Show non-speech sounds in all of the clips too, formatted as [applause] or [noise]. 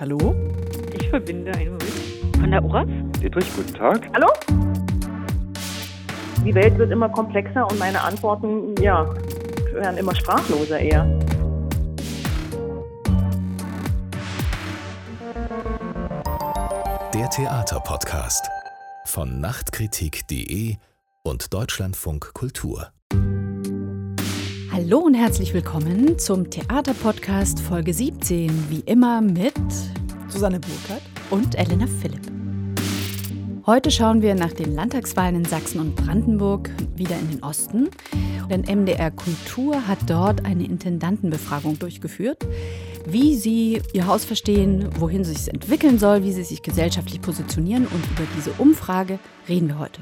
Hallo? Ich verbinde einen Moment. Von der URAS? Dietrich, guten Tag. Hallo? Die Welt wird immer komplexer und meine Antworten, ja, werden immer sprachloser eher. Der Theaterpodcast von Nachtkritik.de und Deutschlandfunk Kultur. Hallo und herzlich willkommen zum Theaterpodcast Folge 17, wie immer mit Susanne Burkhardt und Elena Philipp. Heute schauen wir nach den Landtagswahlen in Sachsen und Brandenburg wieder in den Osten. Denn MDR Kultur hat dort eine Intendantenbefragung durchgeführt, wie sie ihr Haus verstehen, wohin es sich entwickeln soll, wie sie sich gesellschaftlich positionieren. Und über diese Umfrage reden wir heute.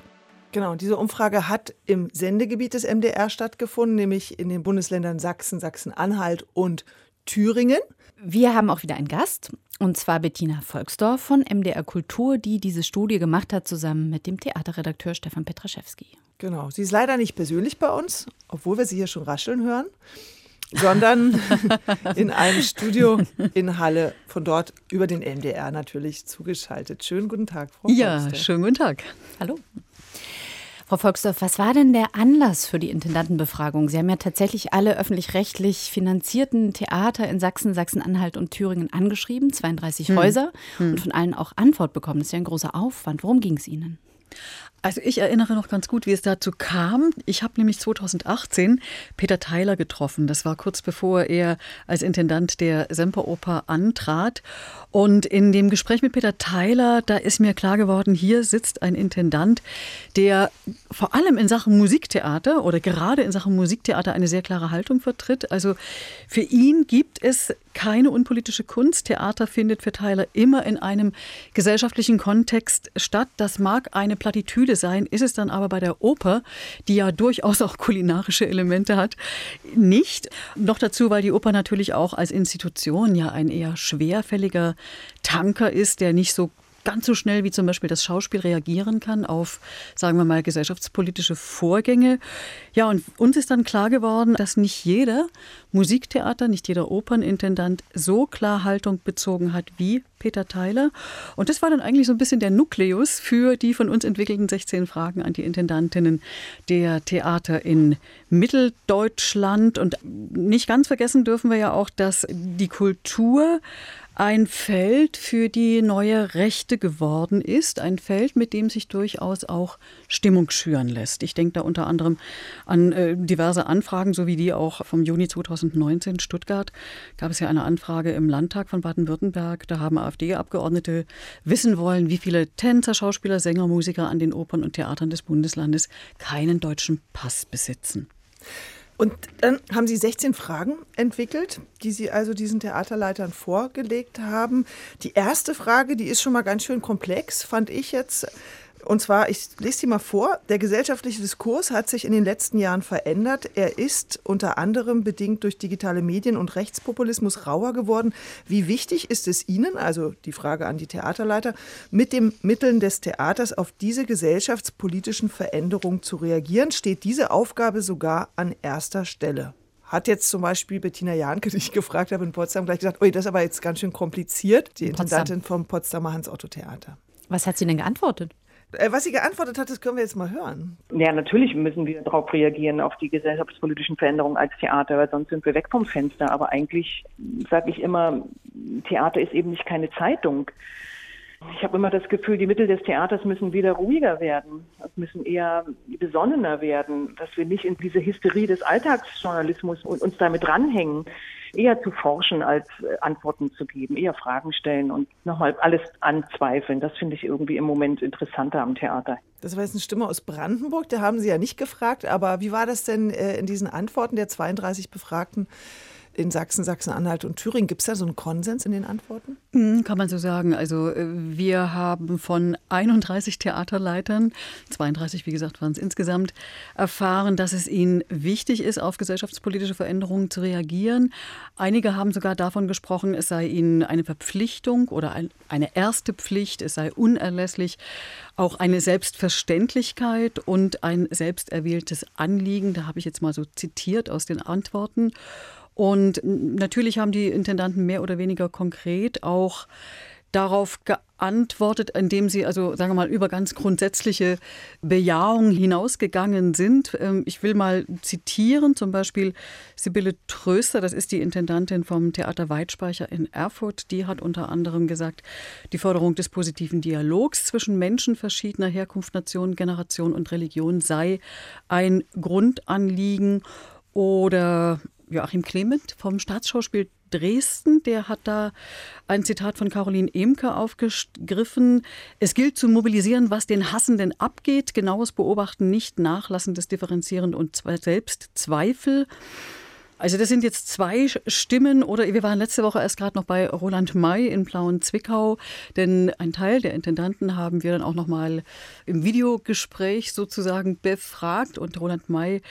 Genau, diese Umfrage hat im Sendegebiet des MDR stattgefunden, nämlich in den Bundesländern Sachsen, Sachsen-Anhalt und Thüringen. Wir haben auch wieder einen Gast, und zwar Bettina Volksdorf von MDR Kultur, die diese Studie gemacht hat, zusammen mit dem Theaterredakteur Stefan Petraschewski. Genau, sie ist leider nicht persönlich bei uns, obwohl wir sie hier schon rascheln hören, sondern [laughs] in einem Studio in Halle, von dort über den MDR natürlich zugeschaltet. Schönen guten Tag, Frau Ja, Volksdorf. schönen guten Tag. Hallo. Frau Volksdorf, was war denn der Anlass für die Intendantenbefragung? Sie haben ja tatsächlich alle öffentlich-rechtlich finanzierten Theater in Sachsen, Sachsen-Anhalt und Thüringen angeschrieben, 32 hm. Häuser, hm. und von allen auch Antwort bekommen. Das ist ja ein großer Aufwand. Worum ging es Ihnen? Also ich erinnere noch ganz gut, wie es dazu kam. Ich habe nämlich 2018 Peter Theiler getroffen. Das war kurz bevor er als Intendant der Semperoper antrat. Und in dem Gespräch mit Peter Theiler, da ist mir klar geworden, hier sitzt ein Intendant, der vor allem in Sachen Musiktheater oder gerade in Sachen Musiktheater eine sehr klare Haltung vertritt. Also für ihn gibt es keine unpolitische Kunst. Theater findet für Theiler immer in einem gesellschaftlichen Kontext statt. Das mag eine Plattitüde sein, ist es dann aber bei der Oper, die ja durchaus auch kulinarische Elemente hat, nicht. Noch dazu, weil die Oper natürlich auch als Institution ja ein eher schwerfälliger Tanker ist, der nicht so ganz so schnell wie zum Beispiel das Schauspiel reagieren kann auf, sagen wir mal, gesellschaftspolitische Vorgänge. Ja, und uns ist dann klar geworden, dass nicht jeder Musiktheater, nicht jeder Opernintendant so klar Haltung bezogen hat wie Peter Theiler. Und das war dann eigentlich so ein bisschen der Nukleus für die von uns entwickelten 16 Fragen an die Intendantinnen der Theater in Mitteldeutschland. Und nicht ganz vergessen dürfen wir ja auch, dass die Kultur ein Feld für die neue Rechte geworden ist. Ein Feld, mit dem sich durchaus auch Stimmung schüren lässt. Ich denke da unter anderem an äh, diverse Anfragen, so wie die auch vom Juni 2019 in Stuttgart. Gab es ja eine Anfrage im Landtag von Baden-Württemberg. Da haben AfD-Abgeordnete wissen wollen, wie viele Tänzer, Schauspieler, Sänger, Musiker an den Opern und Theatern des Bundeslandes keinen deutschen Pass besitzen. Und dann haben Sie 16 Fragen entwickelt, die Sie also diesen Theaterleitern vorgelegt haben. Die erste Frage, die ist schon mal ganz schön komplex, fand ich jetzt. Und zwar, ich lese die mal vor, der gesellschaftliche Diskurs hat sich in den letzten Jahren verändert. Er ist unter anderem bedingt durch digitale Medien und Rechtspopulismus rauer geworden. Wie wichtig ist es Ihnen, also die Frage an die Theaterleiter, mit den Mitteln des Theaters auf diese gesellschaftspolitischen Veränderungen zu reagieren? Steht diese Aufgabe sogar an erster Stelle? Hat jetzt zum Beispiel Bettina Jahnke, die ich gefragt habe in Potsdam, gleich gesagt, ui, das ist aber jetzt ganz schön kompliziert, die Intendantin vom Potsdamer Hans-Otto-Theater. Was hat sie denn geantwortet? Äh, was sie geantwortet hat, das können wir jetzt mal hören. Ja, natürlich müssen wir darauf reagieren, auf die gesellschaftspolitischen Veränderungen als Theater, weil sonst sind wir weg vom Fenster. Aber eigentlich sage ich immer, Theater ist eben nicht keine Zeitung. Ich habe immer das Gefühl, die Mittel des Theaters müssen wieder ruhiger werden, müssen eher besonnener werden, dass wir nicht in diese Hysterie des Alltagsjournalismus uns damit dranhängen eher zu forschen als äh, Antworten zu geben, eher Fragen stellen und nochmal alles anzweifeln. Das finde ich irgendwie im Moment interessanter am Theater. Das war jetzt eine Stimme aus Brandenburg, da haben Sie ja nicht gefragt, aber wie war das denn äh, in diesen Antworten der 32 Befragten? In Sachsen, Sachsen-Anhalt und Thüringen. Gibt es da so einen Konsens in den Antworten? Hm, kann man so sagen. Also äh, wir haben von 31 Theaterleitern, 32 wie gesagt waren es insgesamt, erfahren, dass es ihnen wichtig ist, auf gesellschaftspolitische Veränderungen zu reagieren. Einige haben sogar davon gesprochen, es sei ihnen eine Verpflichtung oder eine erste Pflicht, es sei unerlässlich, auch eine Selbstverständlichkeit und ein selbsterwähltes Anliegen. Da habe ich jetzt mal so zitiert aus den Antworten. Und natürlich haben die Intendanten mehr oder weniger konkret auch darauf geantwortet, indem sie also, sagen wir mal, über ganz grundsätzliche Bejahungen hinausgegangen sind. Ähm, ich will mal zitieren, zum Beispiel Sibylle Tröster, das ist die Intendantin vom Theater Weitspeicher in Erfurt, die hat unter anderem gesagt, die Förderung des positiven Dialogs zwischen Menschen verschiedener Herkunft, Nation, Generation und Religion sei ein Grundanliegen. Oder Joachim Clement vom Staatsschauspiel Dresden, der hat da ein Zitat von Caroline Emke aufgegriffen. Es gilt zu mobilisieren, was den Hassenden abgeht, genaues Beobachten, nicht nachlassendes Differenzieren und Selbstzweifel. Also das sind jetzt zwei Stimmen oder wir waren letzte Woche erst gerade noch bei Roland May in Plauen Zwickau, denn ein Teil der Intendanten haben wir dann auch noch mal im Videogespräch sozusagen befragt und Roland May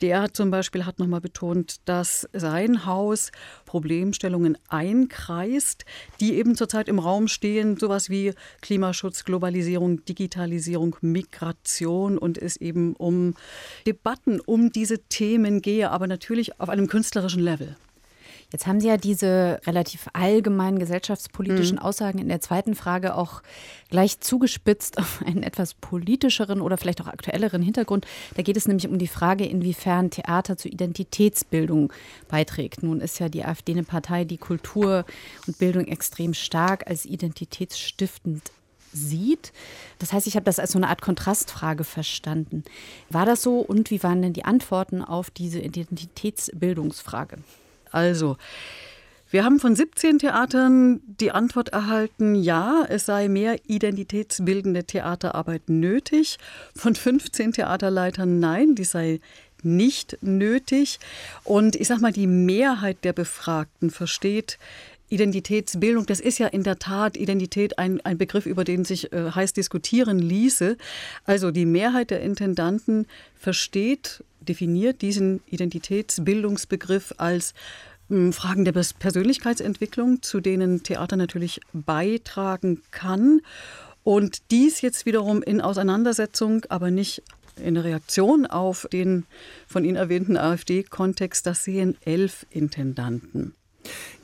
der zum Beispiel hat nochmal betont, dass sein Haus Problemstellungen einkreist, die eben zurzeit im Raum stehen, sowas wie Klimaschutz, Globalisierung, Digitalisierung, Migration und es eben um Debatten um diese Themen gehe, aber natürlich auf einem künstlerischen Level. Jetzt haben Sie ja diese relativ allgemeinen gesellschaftspolitischen mhm. Aussagen in der zweiten Frage auch gleich zugespitzt auf einen etwas politischeren oder vielleicht auch aktuelleren Hintergrund. Da geht es nämlich um die Frage, inwiefern Theater zur Identitätsbildung beiträgt. Nun ist ja die AfD eine Partei, die Kultur und Bildung extrem stark als identitätsstiftend sieht. Das heißt, ich habe das als so eine Art Kontrastfrage verstanden. War das so und wie waren denn die Antworten auf diese Identitätsbildungsfrage? Also, wir haben von 17 Theatern die Antwort erhalten, ja, es sei mehr identitätsbildende Theaterarbeit nötig. Von 15 Theaterleitern, nein, die sei nicht nötig. Und ich sage mal, die Mehrheit der Befragten versteht Identitätsbildung, das ist ja in der Tat Identität ein, ein Begriff, über den sich äh, heiß diskutieren ließe. Also die Mehrheit der Intendanten versteht, definiert diesen Identitätsbildungsbegriff als hm, Fragen der Persönlichkeitsentwicklung, zu denen Theater natürlich beitragen kann. Und dies jetzt wiederum in Auseinandersetzung, aber nicht in Reaktion auf den von Ihnen erwähnten AfD-Kontext, das sehen elf Intendanten.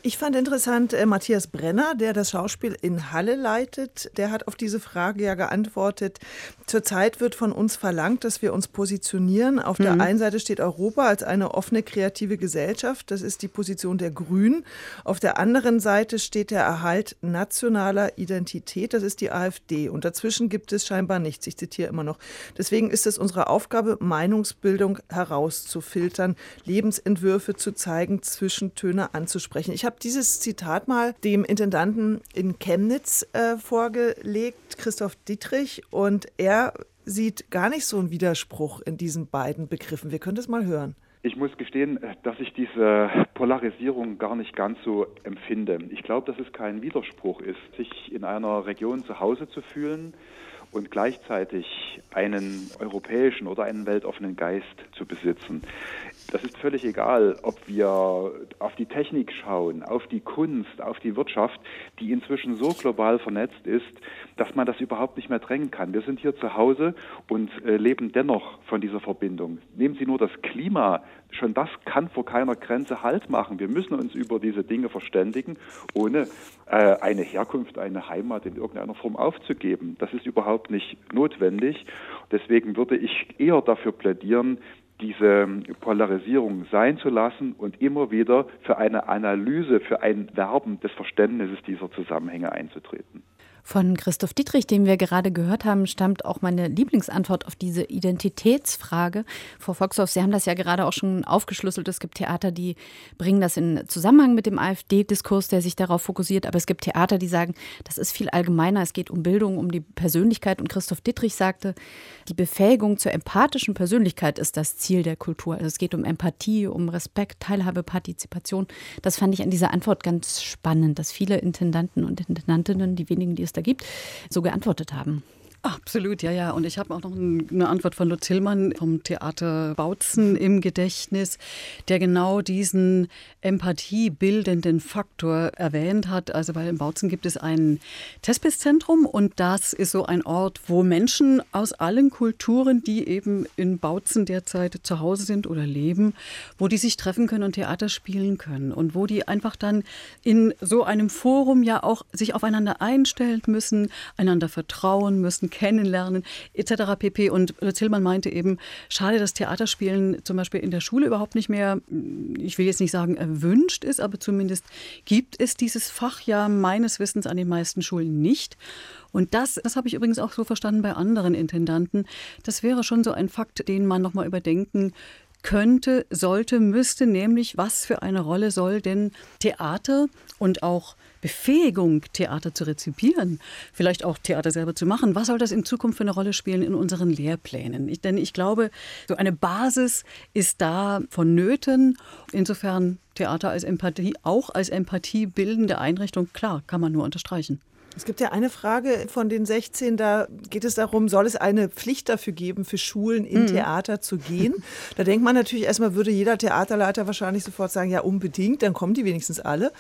Ich fand interessant, äh, Matthias Brenner, der das Schauspiel in Halle leitet, der hat auf diese Frage ja geantwortet, zurzeit wird von uns verlangt, dass wir uns positionieren. Auf mhm. der einen Seite steht Europa als eine offene, kreative Gesellschaft, das ist die Position der Grünen. Auf der anderen Seite steht der Erhalt nationaler Identität, das ist die AfD. Und dazwischen gibt es scheinbar nichts, ich zitiere immer noch. Deswegen ist es unsere Aufgabe, Meinungsbildung herauszufiltern, Lebensentwürfe zu zeigen, Zwischentöne anzusprechen. Ich habe dieses Zitat mal dem Intendanten in Chemnitz äh, vorgelegt, Christoph Dietrich, und er sieht gar nicht so einen Widerspruch in diesen beiden Begriffen. Wir können das mal hören. Ich muss gestehen, dass ich diese Polarisierung gar nicht ganz so empfinde. Ich glaube, dass es kein Widerspruch ist, sich in einer Region zu Hause zu fühlen und gleichzeitig einen europäischen oder einen weltoffenen Geist zu besitzen. Das ist völlig egal, ob wir auf die Technik schauen, auf die Kunst, auf die Wirtschaft, die inzwischen so global vernetzt ist, dass man das überhaupt nicht mehr drängen kann. Wir sind hier zu Hause und äh, leben dennoch von dieser Verbindung. Nehmen Sie nur das Klima. Schon das kann vor keiner Grenze Halt machen. Wir müssen uns über diese Dinge verständigen, ohne äh, eine Herkunft, eine Heimat in irgendeiner Form aufzugeben. Das ist überhaupt nicht notwendig. Deswegen würde ich eher dafür plädieren, diese Polarisierung sein zu lassen und immer wieder für eine Analyse, für ein Werben des Verständnisses dieser Zusammenhänge einzutreten. Von Christoph Dietrich, den wir gerade gehört haben, stammt auch meine Lieblingsantwort auf diese Identitätsfrage. Frau Foxhoff, Sie haben das ja gerade auch schon aufgeschlüsselt. Es gibt Theater, die bringen das in Zusammenhang mit dem AfD-Diskurs, der sich darauf fokussiert. Aber es gibt Theater, die sagen, das ist viel allgemeiner. Es geht um Bildung, um die Persönlichkeit. Und Christoph Dietrich sagte, die Befähigung zur empathischen Persönlichkeit ist das Ziel der Kultur. Also es geht um Empathie, um Respekt, Teilhabe, Partizipation. Das fand ich an dieser Antwort ganz spannend, dass viele Intendanten und Intendantinnen, die wenigen, die es da gibt, so geantwortet haben. Absolut, ja, ja. Und ich habe auch noch eine Antwort von Lutz Hillmann vom Theater Bautzen im Gedächtnis, der genau diesen empathiebildenden Faktor erwähnt hat. Also, weil in Bautzen gibt es ein Testbisszentrum und das ist so ein Ort, wo Menschen aus allen Kulturen, die eben in Bautzen derzeit zu Hause sind oder leben, wo die sich treffen können und Theater spielen können und wo die einfach dann in so einem Forum ja auch sich aufeinander einstellen müssen, einander vertrauen müssen, kennenlernen etc. pp. Und Lutz Hillmann meinte eben, schade, dass Theaterspielen zum Beispiel in der Schule überhaupt nicht mehr, ich will jetzt nicht sagen erwünscht ist, aber zumindest gibt es dieses Fach ja meines Wissens an den meisten Schulen nicht. Und das, das habe ich übrigens auch so verstanden bei anderen Intendanten. Das wäre schon so ein Fakt, den man nochmal überdenken könnte, sollte, müsste, nämlich was für eine Rolle soll denn Theater und auch Befähigung, Theater zu rezipieren, vielleicht auch Theater selber zu machen. Was soll das in Zukunft für eine Rolle spielen in unseren Lehrplänen? Ich, denn ich glaube, so eine Basis ist da vonnöten. Insofern Theater als Empathie, auch als empathiebildende Einrichtung, klar, kann man nur unterstreichen. Es gibt ja eine Frage von den 16, da geht es darum, soll es eine Pflicht dafür geben, für Schulen in mhm. Theater zu gehen? [laughs] Da denkt man natürlich erstmal, würde jeder Theaterleiter wahrscheinlich sofort sagen, ja unbedingt, dann kommen die wenigstens alle.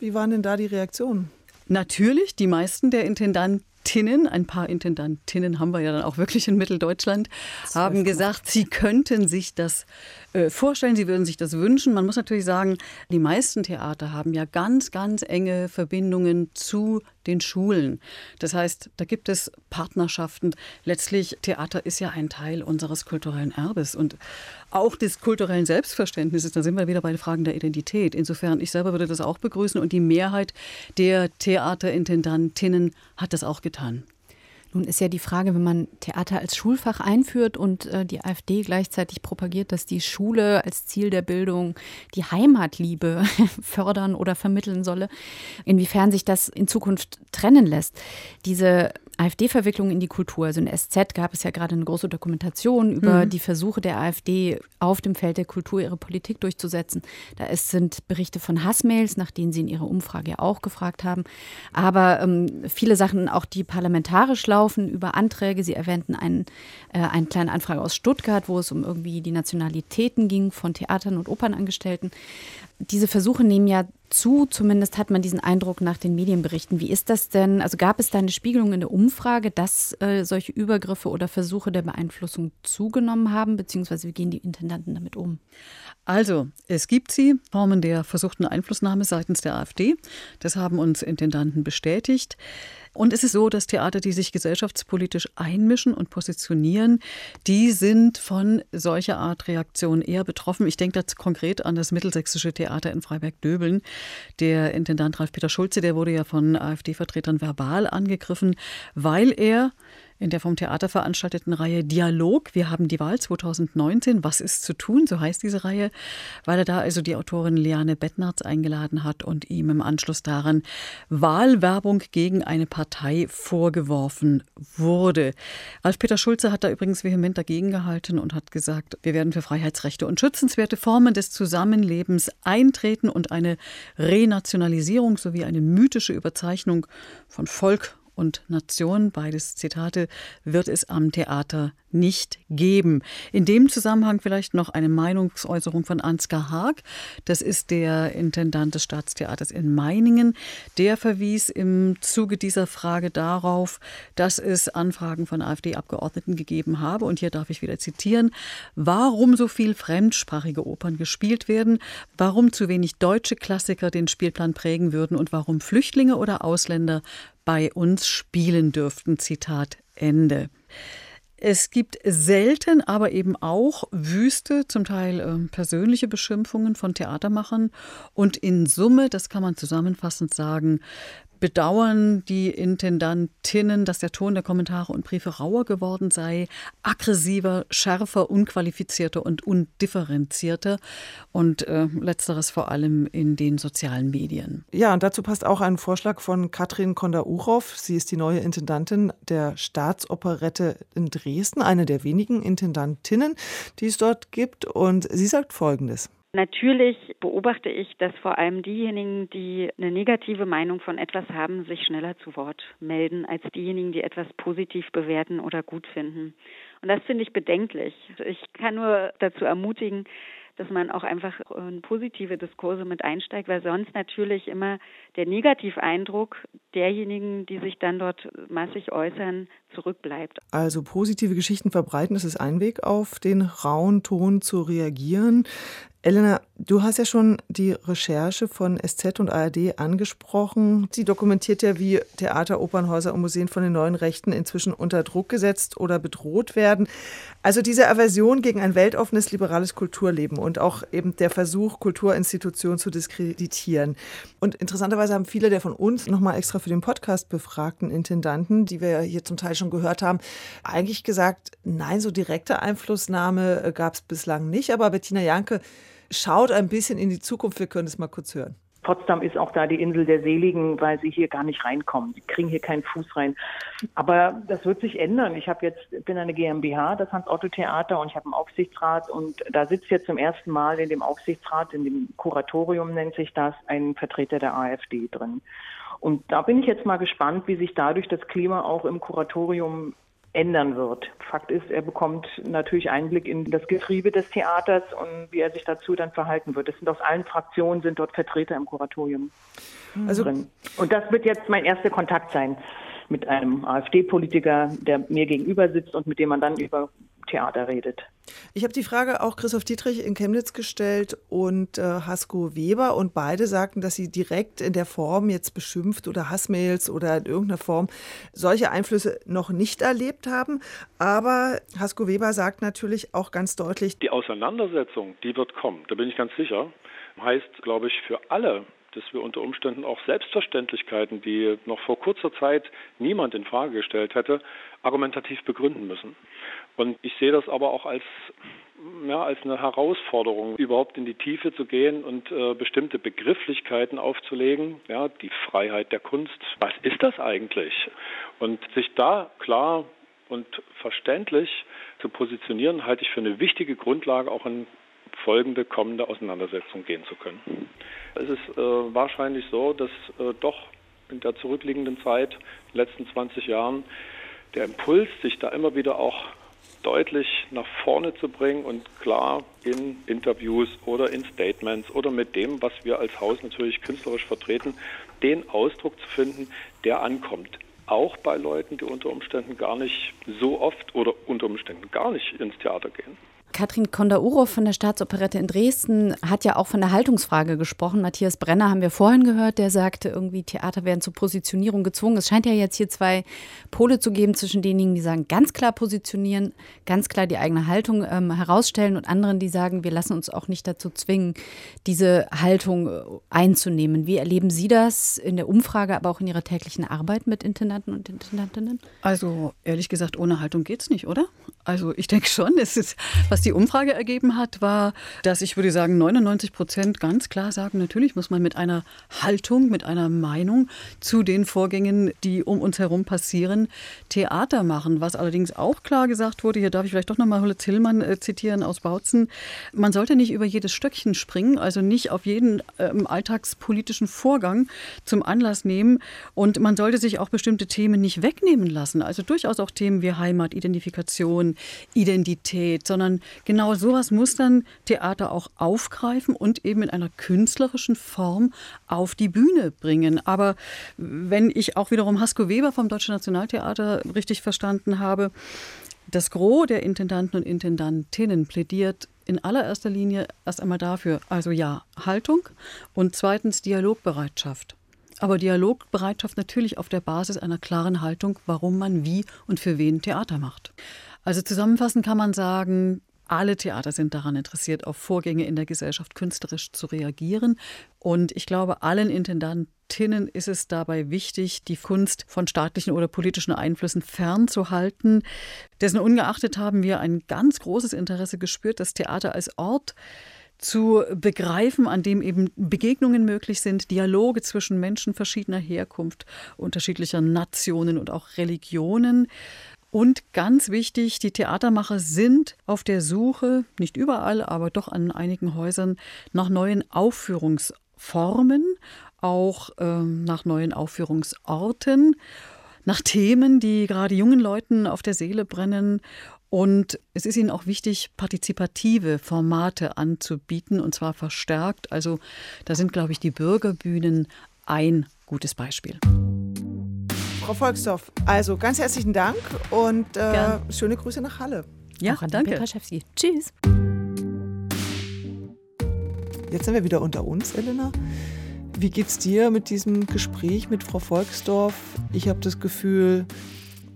Wie waren denn da die Reaktionen? Natürlich, die meisten der Intendanten Intendantinnen, ein paar Intendantinnen haben wir ja dann auch wirklich in Mitteldeutschland, haben gesagt, sie könnten sich das vorstellen, sie würden sich das wünschen. Man muss natürlich sagen, die meisten Theater haben ja ganz, ganz enge Verbindungen zu den Schulen. Das heißt, da gibt es Partnerschaften. Letztlich, Theater ist ja ein Teil unseres kulturellen Erbes und auch des kulturellen Selbstverständnisses. Da sind wir wieder bei den Fragen der Identität. Insofern, ich selber würde das auch begrüßen und die Mehrheit der Theaterintendantinnen hat das auch getan. Nun ist ja die Frage, wenn man Theater als Schulfach einführt und äh, die AfD gleichzeitig propagiert, dass die Schule als Ziel der Bildung die Heimatliebe [laughs] fördern oder vermitteln solle, inwiefern sich das in Zukunft trennen lässt. Diese AfD-Verwicklung in die Kultur. Also in SZ gab es ja gerade eine große Dokumentation über mhm. die Versuche der AfD auf dem Feld der Kultur ihre Politik durchzusetzen. Da ist, sind Berichte von Hassmails, nach denen Sie in Ihrer Umfrage ja auch gefragt haben. Aber ähm, viele Sachen, auch die parlamentarisch laufen, über Anträge. Sie erwähnten einen, äh, eine kleine Anfrage aus Stuttgart, wo es um irgendwie die Nationalitäten ging von Theatern und Opernangestellten diese Versuche nehmen ja zu, zumindest hat man diesen Eindruck nach den Medienberichten. Wie ist das denn? Also gab es da eine Spiegelung in der Umfrage, dass äh, solche Übergriffe oder Versuche der Beeinflussung zugenommen haben, beziehungsweise wie gehen die Intendanten damit um? Also, es gibt sie, Formen der versuchten Einflussnahme seitens der AfD. Das haben uns Intendanten bestätigt. Und es ist so, dass Theater, die sich gesellschaftspolitisch einmischen und positionieren, die sind von solcher Art Reaktion eher betroffen. Ich denke da konkret an das Mittelsächsische Theater in Freiberg-Döbeln. Der Intendant Ralf-Peter Schulze, der wurde ja von AfD-Vertretern verbal angegriffen, weil er in der vom Theater veranstalteten Reihe Dialog. Wir haben die Wahl 2019. Was ist zu tun? So heißt diese Reihe, weil er da also die Autorin Liane Bettnarz eingeladen hat und ihm im Anschluss daran Wahlwerbung gegen eine Partei vorgeworfen wurde. Ralf-Peter Schulze hat da übrigens vehement dagegen gehalten und hat gesagt, wir werden für Freiheitsrechte und schützenswerte Formen des Zusammenlebens eintreten und eine Renationalisierung sowie eine mythische Überzeichnung von Volk und Nation, beides Zitate, wird es am Theater nicht geben. In dem Zusammenhang vielleicht noch eine Meinungsäußerung von Ansgar Haag. Das ist der Intendant des Staatstheaters in Meiningen. Der verwies im Zuge dieser Frage darauf, dass es Anfragen von AfD-Abgeordneten gegeben habe. Und hier darf ich wieder zitieren. Warum so viel fremdsprachige Opern gespielt werden, warum zu wenig deutsche Klassiker den Spielplan prägen würden und warum Flüchtlinge oder Ausländer bei uns spielen dürften. Zitat Ende. Es gibt selten, aber eben auch wüste, zum Teil äh, persönliche Beschimpfungen von Theatermachern. Und in Summe, das kann man zusammenfassend sagen, bedauern die Intendantinnen, dass der Ton der Kommentare und Briefe rauer geworden sei, aggressiver, schärfer, unqualifizierter und undifferenzierter und äh, letzteres vor allem in den sozialen Medien. Ja, und dazu passt auch ein Vorschlag von Katrin Konda-Urow. Sie ist die neue Intendantin der Staatsoperette in Dresden, eine der wenigen Intendantinnen, die es dort gibt. Und sie sagt Folgendes. Natürlich beobachte ich, dass vor allem diejenigen, die eine negative Meinung von etwas haben, sich schneller zu Wort melden als diejenigen, die etwas positiv bewerten oder gut finden. Und das finde ich bedenklich. Ich kann nur dazu ermutigen, dass man auch einfach in positive Diskurse mit einsteigt, weil sonst natürlich immer der Negativeindruck derjenigen, die sich dann dort massig äußern, zurückbleibt. Also positive Geschichten verbreiten, das ist ein Weg, auf den rauen Ton zu reagieren. Elena, du hast ja schon die Recherche von SZ und ARD angesprochen. Sie dokumentiert ja, wie Theater, Opernhäuser und Museen von den neuen Rechten inzwischen unter Druck gesetzt oder bedroht werden. Also diese Aversion gegen ein weltoffenes, liberales Kulturleben und auch eben der Versuch, Kulturinstitutionen zu diskreditieren. Und interessanterweise haben viele der von uns nochmal extra für den Podcast befragten Intendanten, die wir hier zum Teil schon gehört haben, eigentlich gesagt, nein, so direkte Einflussnahme äh, gab es bislang nicht. Aber Bettina Janke, schaut ein bisschen in die Zukunft. Wir können es mal kurz hören. Potsdam ist auch da die Insel der Seligen, weil sie hier gar nicht reinkommen. Sie kriegen hier keinen Fuß rein. Aber das wird sich ändern. Ich habe jetzt bin eine GmbH, das Hans-Otto-Theater, und ich habe einen Aufsichtsrat und da sitzt jetzt zum ersten Mal in dem Aufsichtsrat, in dem Kuratorium nennt sich das, ein Vertreter der AfD drin. Und da bin ich jetzt mal gespannt, wie sich dadurch das Klima auch im Kuratorium ändern wird. Fakt ist, er bekommt natürlich Einblick in das Getriebe des Theaters und wie er sich dazu dann verhalten wird. Es sind aus allen Fraktionen sind dort Vertreter im Kuratorium also, drin. Und das wird jetzt mein erster Kontakt sein mit einem AfD-Politiker, der mir gegenüber sitzt und mit dem man dann über Theater redet. Ich habe die Frage auch Christoph Dietrich in Chemnitz gestellt und äh, Hasko Weber und beide sagten, dass sie direkt in der Form jetzt beschimpft oder Hassmails oder in irgendeiner Form solche Einflüsse noch nicht erlebt haben. Aber Hasko Weber sagt natürlich auch ganz deutlich, die Auseinandersetzung, die wird kommen, da bin ich ganz sicher. Heißt, glaube ich, für alle dass wir unter Umständen auch Selbstverständlichkeiten, die noch vor kurzer Zeit niemand in Frage gestellt hätte, argumentativ begründen müssen. Und ich sehe das aber auch als ja, als eine Herausforderung, überhaupt in die Tiefe zu gehen und äh, bestimmte Begrifflichkeiten aufzulegen. Ja, die Freiheit der Kunst. Was ist das eigentlich? Und sich da klar und verständlich zu positionieren, halte ich für eine wichtige Grundlage, auch in folgende kommende Auseinandersetzung gehen zu können. Es ist äh, wahrscheinlich so, dass äh, doch in der zurückliegenden Zeit, in den letzten 20 Jahren, der Impuls, sich da immer wieder auch deutlich nach vorne zu bringen und klar in Interviews oder in Statements oder mit dem, was wir als Haus natürlich künstlerisch vertreten, den Ausdruck zu finden, der ankommt. Auch bei Leuten, die unter Umständen gar nicht so oft oder unter Umständen gar nicht ins Theater gehen. Katrin Kondauro von der Staatsoperette in Dresden hat ja auch von der Haltungsfrage gesprochen. Matthias Brenner haben wir vorhin gehört, der sagte, irgendwie Theater werden zur Positionierung gezwungen. Es scheint ja jetzt hier zwei Pole zu geben zwischen denjenigen, die sagen, ganz klar positionieren, ganz klar die eigene Haltung ähm, herausstellen und anderen, die sagen, wir lassen uns auch nicht dazu zwingen, diese Haltung äh, einzunehmen. Wie erleben Sie das in der Umfrage, aber auch in Ihrer täglichen Arbeit mit Intendanten und Intendantinnen? Also ehrlich gesagt, ohne Haltung geht es nicht, oder? Also ich denke schon, es ist, was die Umfrage ergeben hat, war, dass ich würde sagen, 99 Prozent ganz klar sagen, natürlich muss man mit einer Haltung, mit einer Meinung zu den Vorgängen, die um uns herum passieren, Theater machen. Was allerdings auch klar gesagt wurde, hier darf ich vielleicht doch nochmal Holitz Hillmann äh, zitieren aus Bautzen, man sollte nicht über jedes Stöckchen springen, also nicht auf jeden ähm, alltagspolitischen Vorgang zum Anlass nehmen und man sollte sich auch bestimmte Themen nicht wegnehmen lassen. Also durchaus auch Themen wie Heimat, Identifikation, Identität, sondern genau sowas muss dann Theater auch aufgreifen und eben in einer künstlerischen Form auf die Bühne bringen. Aber wenn ich auch wiederum Hasko Weber vom Deutschen Nationaltheater richtig verstanden habe, das Gros der Intendanten und Intendantinnen plädiert in allererster Linie erst einmal dafür, also ja, Haltung und zweitens Dialogbereitschaft. Aber Dialogbereitschaft natürlich auf der Basis einer klaren Haltung, warum man wie und für wen Theater macht. Also zusammenfassend kann man sagen, alle Theater sind daran interessiert, auf Vorgänge in der Gesellschaft künstlerisch zu reagieren. Und ich glaube, allen Intendantinnen ist es dabei wichtig, die Kunst von staatlichen oder politischen Einflüssen fernzuhalten. Dessen ungeachtet haben wir ein ganz großes Interesse gespürt, das Theater als Ort zu begreifen, an dem eben Begegnungen möglich sind, Dialoge zwischen Menschen verschiedener Herkunft, unterschiedlicher Nationen und auch Religionen Und ganz wichtig, die Theatermacher sind auf der Suche, nicht überall, aber doch an einigen Häusern, nach neuen Aufführungsformen, auch ähm, nach neuen Aufführungsorten, nach Themen, die gerade jungen Leuten auf der Seele brennen. Und es ist ihnen auch wichtig, partizipative Formate anzubieten, und zwar verstärkt. Also da sind, glaube ich, die Bürgerbühnen ein gutes Beispiel. Frau Volksdorf, also ganz herzlichen Dank und äh, schöne Grüße nach Halle. Ja, Auch an danke. Petra Schewski. Tschüss. Jetzt sind wir wieder unter uns, Elena. Wie geht's dir mit diesem Gespräch mit Frau Volksdorf? Ich habe das Gefühl,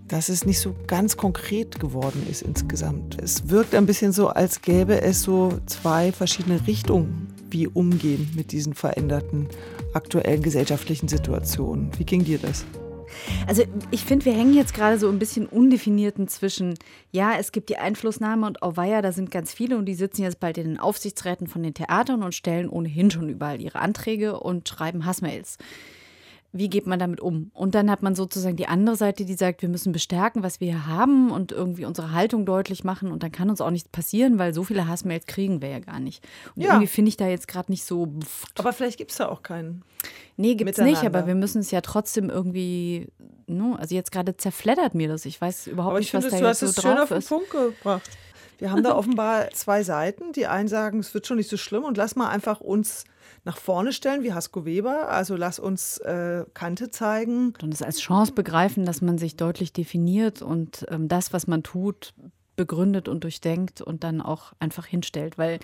dass es nicht so ganz konkret geworden ist insgesamt. Es wirkt ein bisschen so, als gäbe es so zwei verschiedene Richtungen, wie umgehen mit diesen veränderten aktuellen gesellschaftlichen Situationen. Wie ging dir das? Also ich finde, wir hängen jetzt gerade so ein bisschen undefinierten zwischen, ja, es gibt die Einflussnahme und auweia, da sind ganz viele und die sitzen jetzt bald in den Aufsichtsräten von den Theatern und stellen ohnehin schon überall ihre Anträge und schreiben Hassmails. Wie geht man damit um? Und dann hat man sozusagen die andere Seite, die sagt, wir müssen bestärken, was wir hier haben und irgendwie unsere Haltung deutlich machen. Und dann kann uns auch nichts passieren, weil so viele Hassmails kriegen wir ja gar nicht. Und Ja. irgendwie finde ich da jetzt gerade nicht so. Aber vielleicht gibt es da auch keinen. Nee, gibt's nicht, Miteinander. aber wir müssen es ja trotzdem irgendwie, ne, also jetzt gerade zerfleddert mir das. Ich weiß überhaupt Aber ich nicht, was finde, da du jetzt hast so es schön drauf auf den ist. Punkt gebracht. Wir haben da offenbar zwei Seiten. Die einen sagen, es wird schon nicht so schlimm und lass mal einfach uns nach vorne stellen, wie Hasko Weber. Also lass uns äh, Kante zeigen. Und es als Chance begreifen, dass man sich deutlich definiert und ähm, das, was man tut, begründet und durchdenkt und dann auch einfach hinstellt. Weil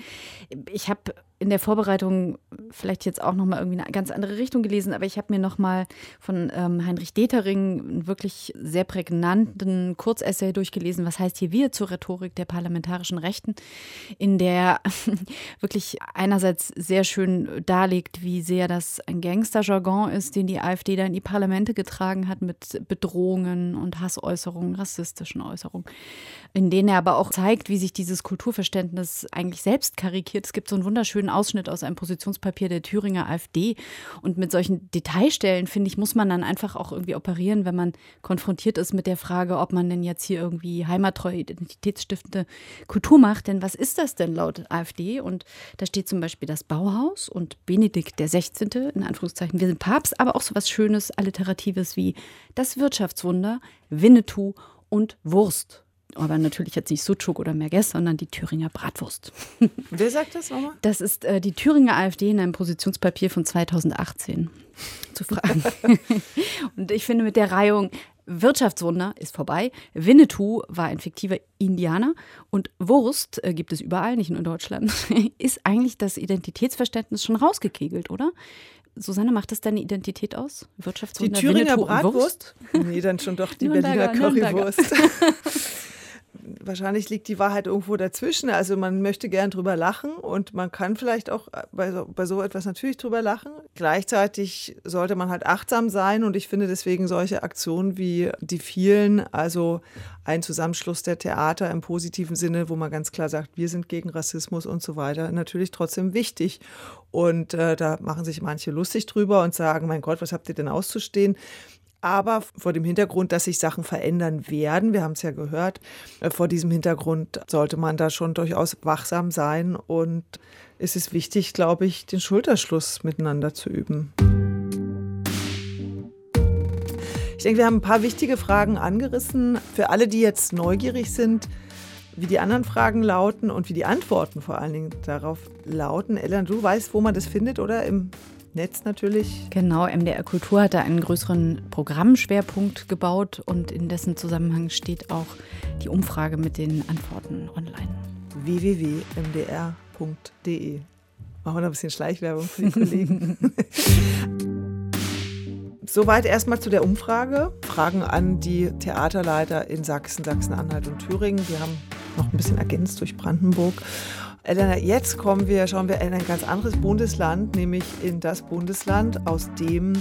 ich habe in der Vorbereitung vielleicht jetzt auch nochmal irgendwie eine ganz andere Richtung gelesen, aber ich habe mir nochmal von ähm, Heinrich Detering einen wirklich sehr prägnanten Kurzessay durchgelesen, was heißt hier wir zur Rhetorik der parlamentarischen Rechten, in der [laughs] wirklich einerseits sehr schön darlegt, wie sehr das ein Gangsterjargon ist, den die AfD da in die Parlamente getragen hat mit Bedrohungen und Hassäußerungen, rassistischen Äußerungen, in denen er aber auch zeigt, wie sich dieses Kulturverständnis eigentlich selbst karikiert. Es gibt so einen wunderschönen Ausschnitt aus einem Positionspapier der Thüringer AfD und mit solchen Detailstellen, finde ich, muss man dann einfach auch irgendwie operieren, wenn man konfrontiert ist mit der Frage, ob man denn jetzt hier irgendwie heimattreue, identitätsstiftende Kultur macht. Denn was ist das denn laut AfD? Und da steht zum Beispiel das Bauhaus und Benedikt der 16. in Anführungszeichen, wir sind Papst, aber auch so was Schönes, Alliteratives wie das Wirtschaftswunder, Winnetou und Wurst. Aber natürlich jetzt nicht Sucuk oder Merguez, sondern die Thüringer Bratwurst. [laughs] Wer sagt das nochmal? Das ist äh, die Thüringer AfD in einem Positionspapier von 2018 zu fragen. [laughs] Und ich finde mit der Reihung Wirtschaftswunder ist vorbei. Winnetou war ein fiktiver Indianer und Wurst äh, gibt es überall, nicht nur in Deutschland, [laughs] ist eigentlich das Identitätsverständnis schon rausgekegelt, oder? Susanne, macht das deine Identität aus? Die Wirtschaftswunder, Thüringer Winnetou Bratwurst? Nee, dann schon doch die Berliner. Currywurst. Wahrscheinlich liegt die Wahrheit irgendwo dazwischen. Also man möchte gern drüber lachen und man kann vielleicht auch bei so, bei so etwas natürlich drüber lachen. Gleichzeitig sollte man halt achtsam sein und ich finde deswegen solche Aktionen wie die vielen, also ein Zusammenschluss der Theater im positiven Sinne, wo man ganz klar sagt, wir sind gegen Rassismus und so weiter, natürlich trotzdem wichtig. Und äh, da machen sich manche lustig drüber und sagen, mein Gott, was habt ihr denn auszustehen? Aber vor dem Hintergrund, dass sich Sachen verändern werden, wir haben es ja gehört, äh, vor diesem Hintergrund sollte man da schon durchaus wachsam sein. Und es ist wichtig, glaube ich, den Schulterschluss miteinander zu üben. Ich denke, wir haben ein paar wichtige Fragen angerissen. Für alle, die jetzt neugierig sind, wie die anderen Fragen lauten und wie die Antworten vor allen Dingen darauf lauten. Ellen, du weißt, wo man das findet, oder? Im Netz natürlich. Genau, MDR Kultur hat da einen größeren Programmschwerpunkt gebaut und in dessen Zusammenhang steht auch die Umfrage mit den Antworten online. www.mdr.de. Machen wir noch ein bisschen Schleichwerbung für die [laughs] Kollegen. Soweit erstmal zu der Umfrage. Fragen an die Theaterleiter in Sachsen, Sachsen-Anhalt und Thüringen. Wir haben noch ein bisschen ergänzt durch Brandenburg. Elena, jetzt kommen wir, schauen wir in ein ganz anderes Bundesland, nämlich in das Bundesland, aus dem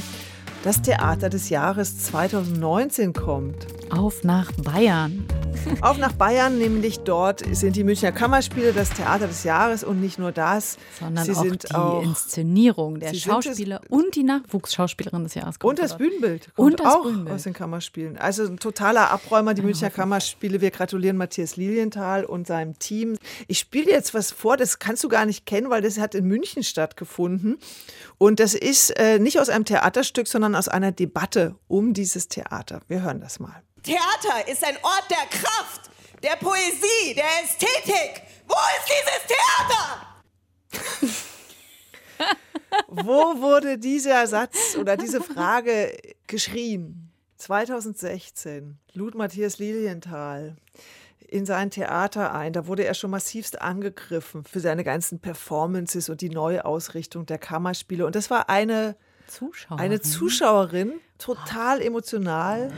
das Theater des Jahres 2019 kommt. Auf nach Bayern. Auf nach Bayern, nämlich dort sind die Münchner Kammerspiele das Theater des Jahres und nicht nur das, sondern sie auch die auch Inszenierung der Schauspieler und die Nachwuchsschauspielerin des Jahres. und das. Bühnenbild Und das auch Bühnenbild. aus den Kammerspielen. Also ein totaler Abräumer, die Münchner Kammerspiele. Wir gratulieren Matthias Lilienthal und seinem Team. Ich spiele jetzt was vor, das kannst du gar nicht kennen, weil das hat in München stattgefunden. Und das ist äh, nicht aus einem Theaterstück, sondern aus einer Debatte um dieses Theater. Wir hören das mal. Theater ist ein Ort der Kraft, der Poesie, der Ästhetik. Wo ist dieses Theater? [laughs] Wo wurde dieser Satz oder diese Frage geschrien? 2016 lud Matthias Lilienthal in sein Theater ein. Da wurde er schon massivst angegriffen für seine ganzen Performances und die Neuausrichtung der Kammerspiele. Und das war eine, Zuschauer. eine Zuschauerin, total emotional.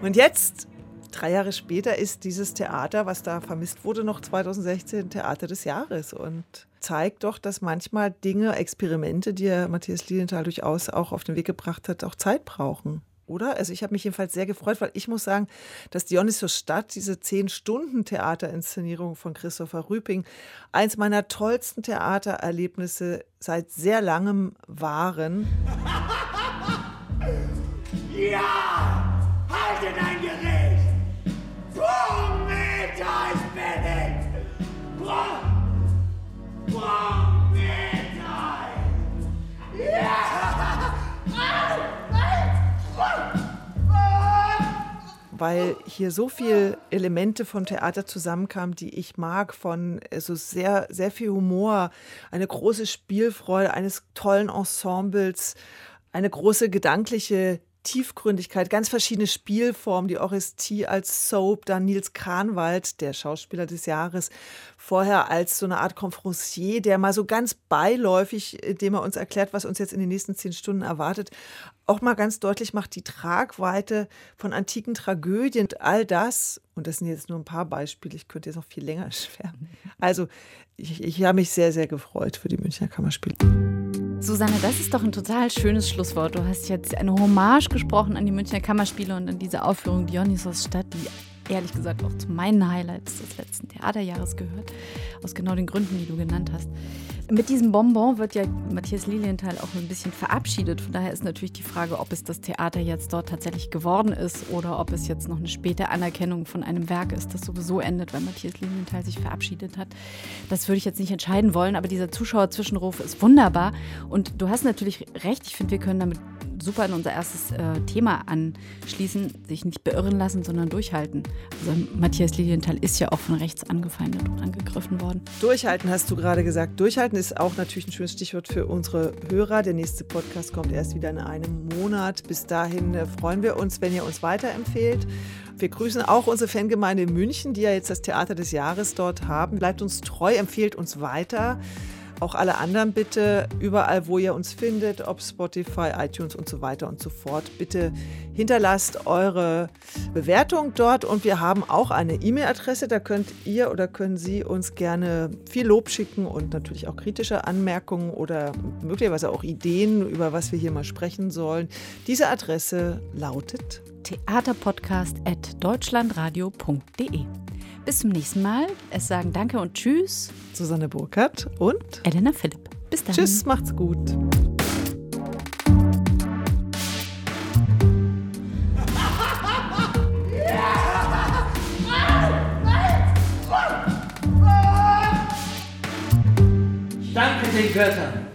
Und jetzt, drei Jahre später, ist dieses Theater, was da vermisst wurde, noch 2016 Theater des Jahres und zeigt doch, dass manchmal Dinge, Experimente, die ja Matthias Lilienthal durchaus auch auf den Weg gebracht hat, auch Zeit brauchen. Oder? Also ich habe mich jedenfalls sehr gefreut, weil ich muss sagen, dass Dionysos Stadt, diese zehn Stunden Theaterinszenierung von Christopher Rüping, eins meiner tollsten Theatererlebnisse seit sehr langem waren. [laughs] Ja! Haltet ein Gericht! Prometheus bin ich! Pro... Prometheus! Ja! weil hier so viele Elemente vom Theater zusammenkamen, die ich mag, von so sehr, sehr viel Humor, eine große Spielfreude eines tollen Ensembles, eine große gedankliche Tiefgründigkeit, ganz verschiedene Spielformen, die Orestie als Soap, dann Nils Kranwald, der Schauspieler des Jahres, vorher als so eine Art Confrancier, der mal so ganz beiläufig, indem er uns erklärt, was uns jetzt in den nächsten zehn Stunden erwartet, auch mal ganz deutlich macht, die Tragweite von antiken Tragödien, all das, und das sind jetzt nur ein paar Beispiele, ich könnte jetzt noch viel länger [laughs] schwärmen. Also ich, ich habe mich sehr, sehr gefreut für die Münchner Kammerspiele. Susanne, das ist doch ein total schönes Schlusswort. Du hast jetzt eine Hommage gesprochen an die Münchner Kammerspiele und an diese Aufführung Dionysos Stadt, die ehrlich gesagt auch zu meinen Highlights des letzten Theaterjahres gehört. Aus genau den Gründen, die du genannt hast. Mit diesem Bonbon wird ja Matthias Lilienthal auch ein bisschen verabschiedet. Von daher ist natürlich die Frage, ob es das Theater jetzt dort tatsächlich geworden ist oder ob es jetzt noch eine späte Anerkennung von einem Werk ist, das sowieso endet, weil Matthias Lilienthal sich verabschiedet hat. Das würde ich jetzt nicht entscheiden wollen, aber dieser Zuschauerzwischenruf ist wunderbar. Und du hast natürlich recht, ich finde, wir können damit super in unser erstes äh, Thema anschließen, sich nicht beirren lassen, sondern durchhalten. Also Matthias Lilienthal ist ja auch von rechts angefeindet und angegriffen worden. Durchhalten hast du gerade gesagt. Durchhalten ist auch natürlich ein schönes Stichwort für unsere Hörer. Der nächste Podcast kommt erst wieder in einem Monat. Bis dahin äh, freuen wir uns, wenn ihr uns weiterempfehlt. Wir grüßen auch unsere Fangemeinde in München, die ja jetzt das Theater des Jahres dort haben. Bleibt uns treu, empfehlt uns weiter. Auch alle anderen bitte, überall, wo ihr uns findet, ob Spotify, iTunes und so weiter und so fort. Bitte hinterlasst eure Bewertung dort und wir haben auch eine E-Mail-Adresse. Da könnt ihr oder können Sie uns gerne viel Lob schicken und natürlich auch kritische Anmerkungen oder möglicherweise auch Ideen, über was wir hier mal sprechen sollen. Diese Adresse lautet theaterpodcast.deutschlandradio.de. Bis zum nächsten Mal. Es sagen Danke und Tschüss. Susanne Burkhardt und Elena Philipp. Bis dann. Tschüss, macht's gut. Danke den Göttern.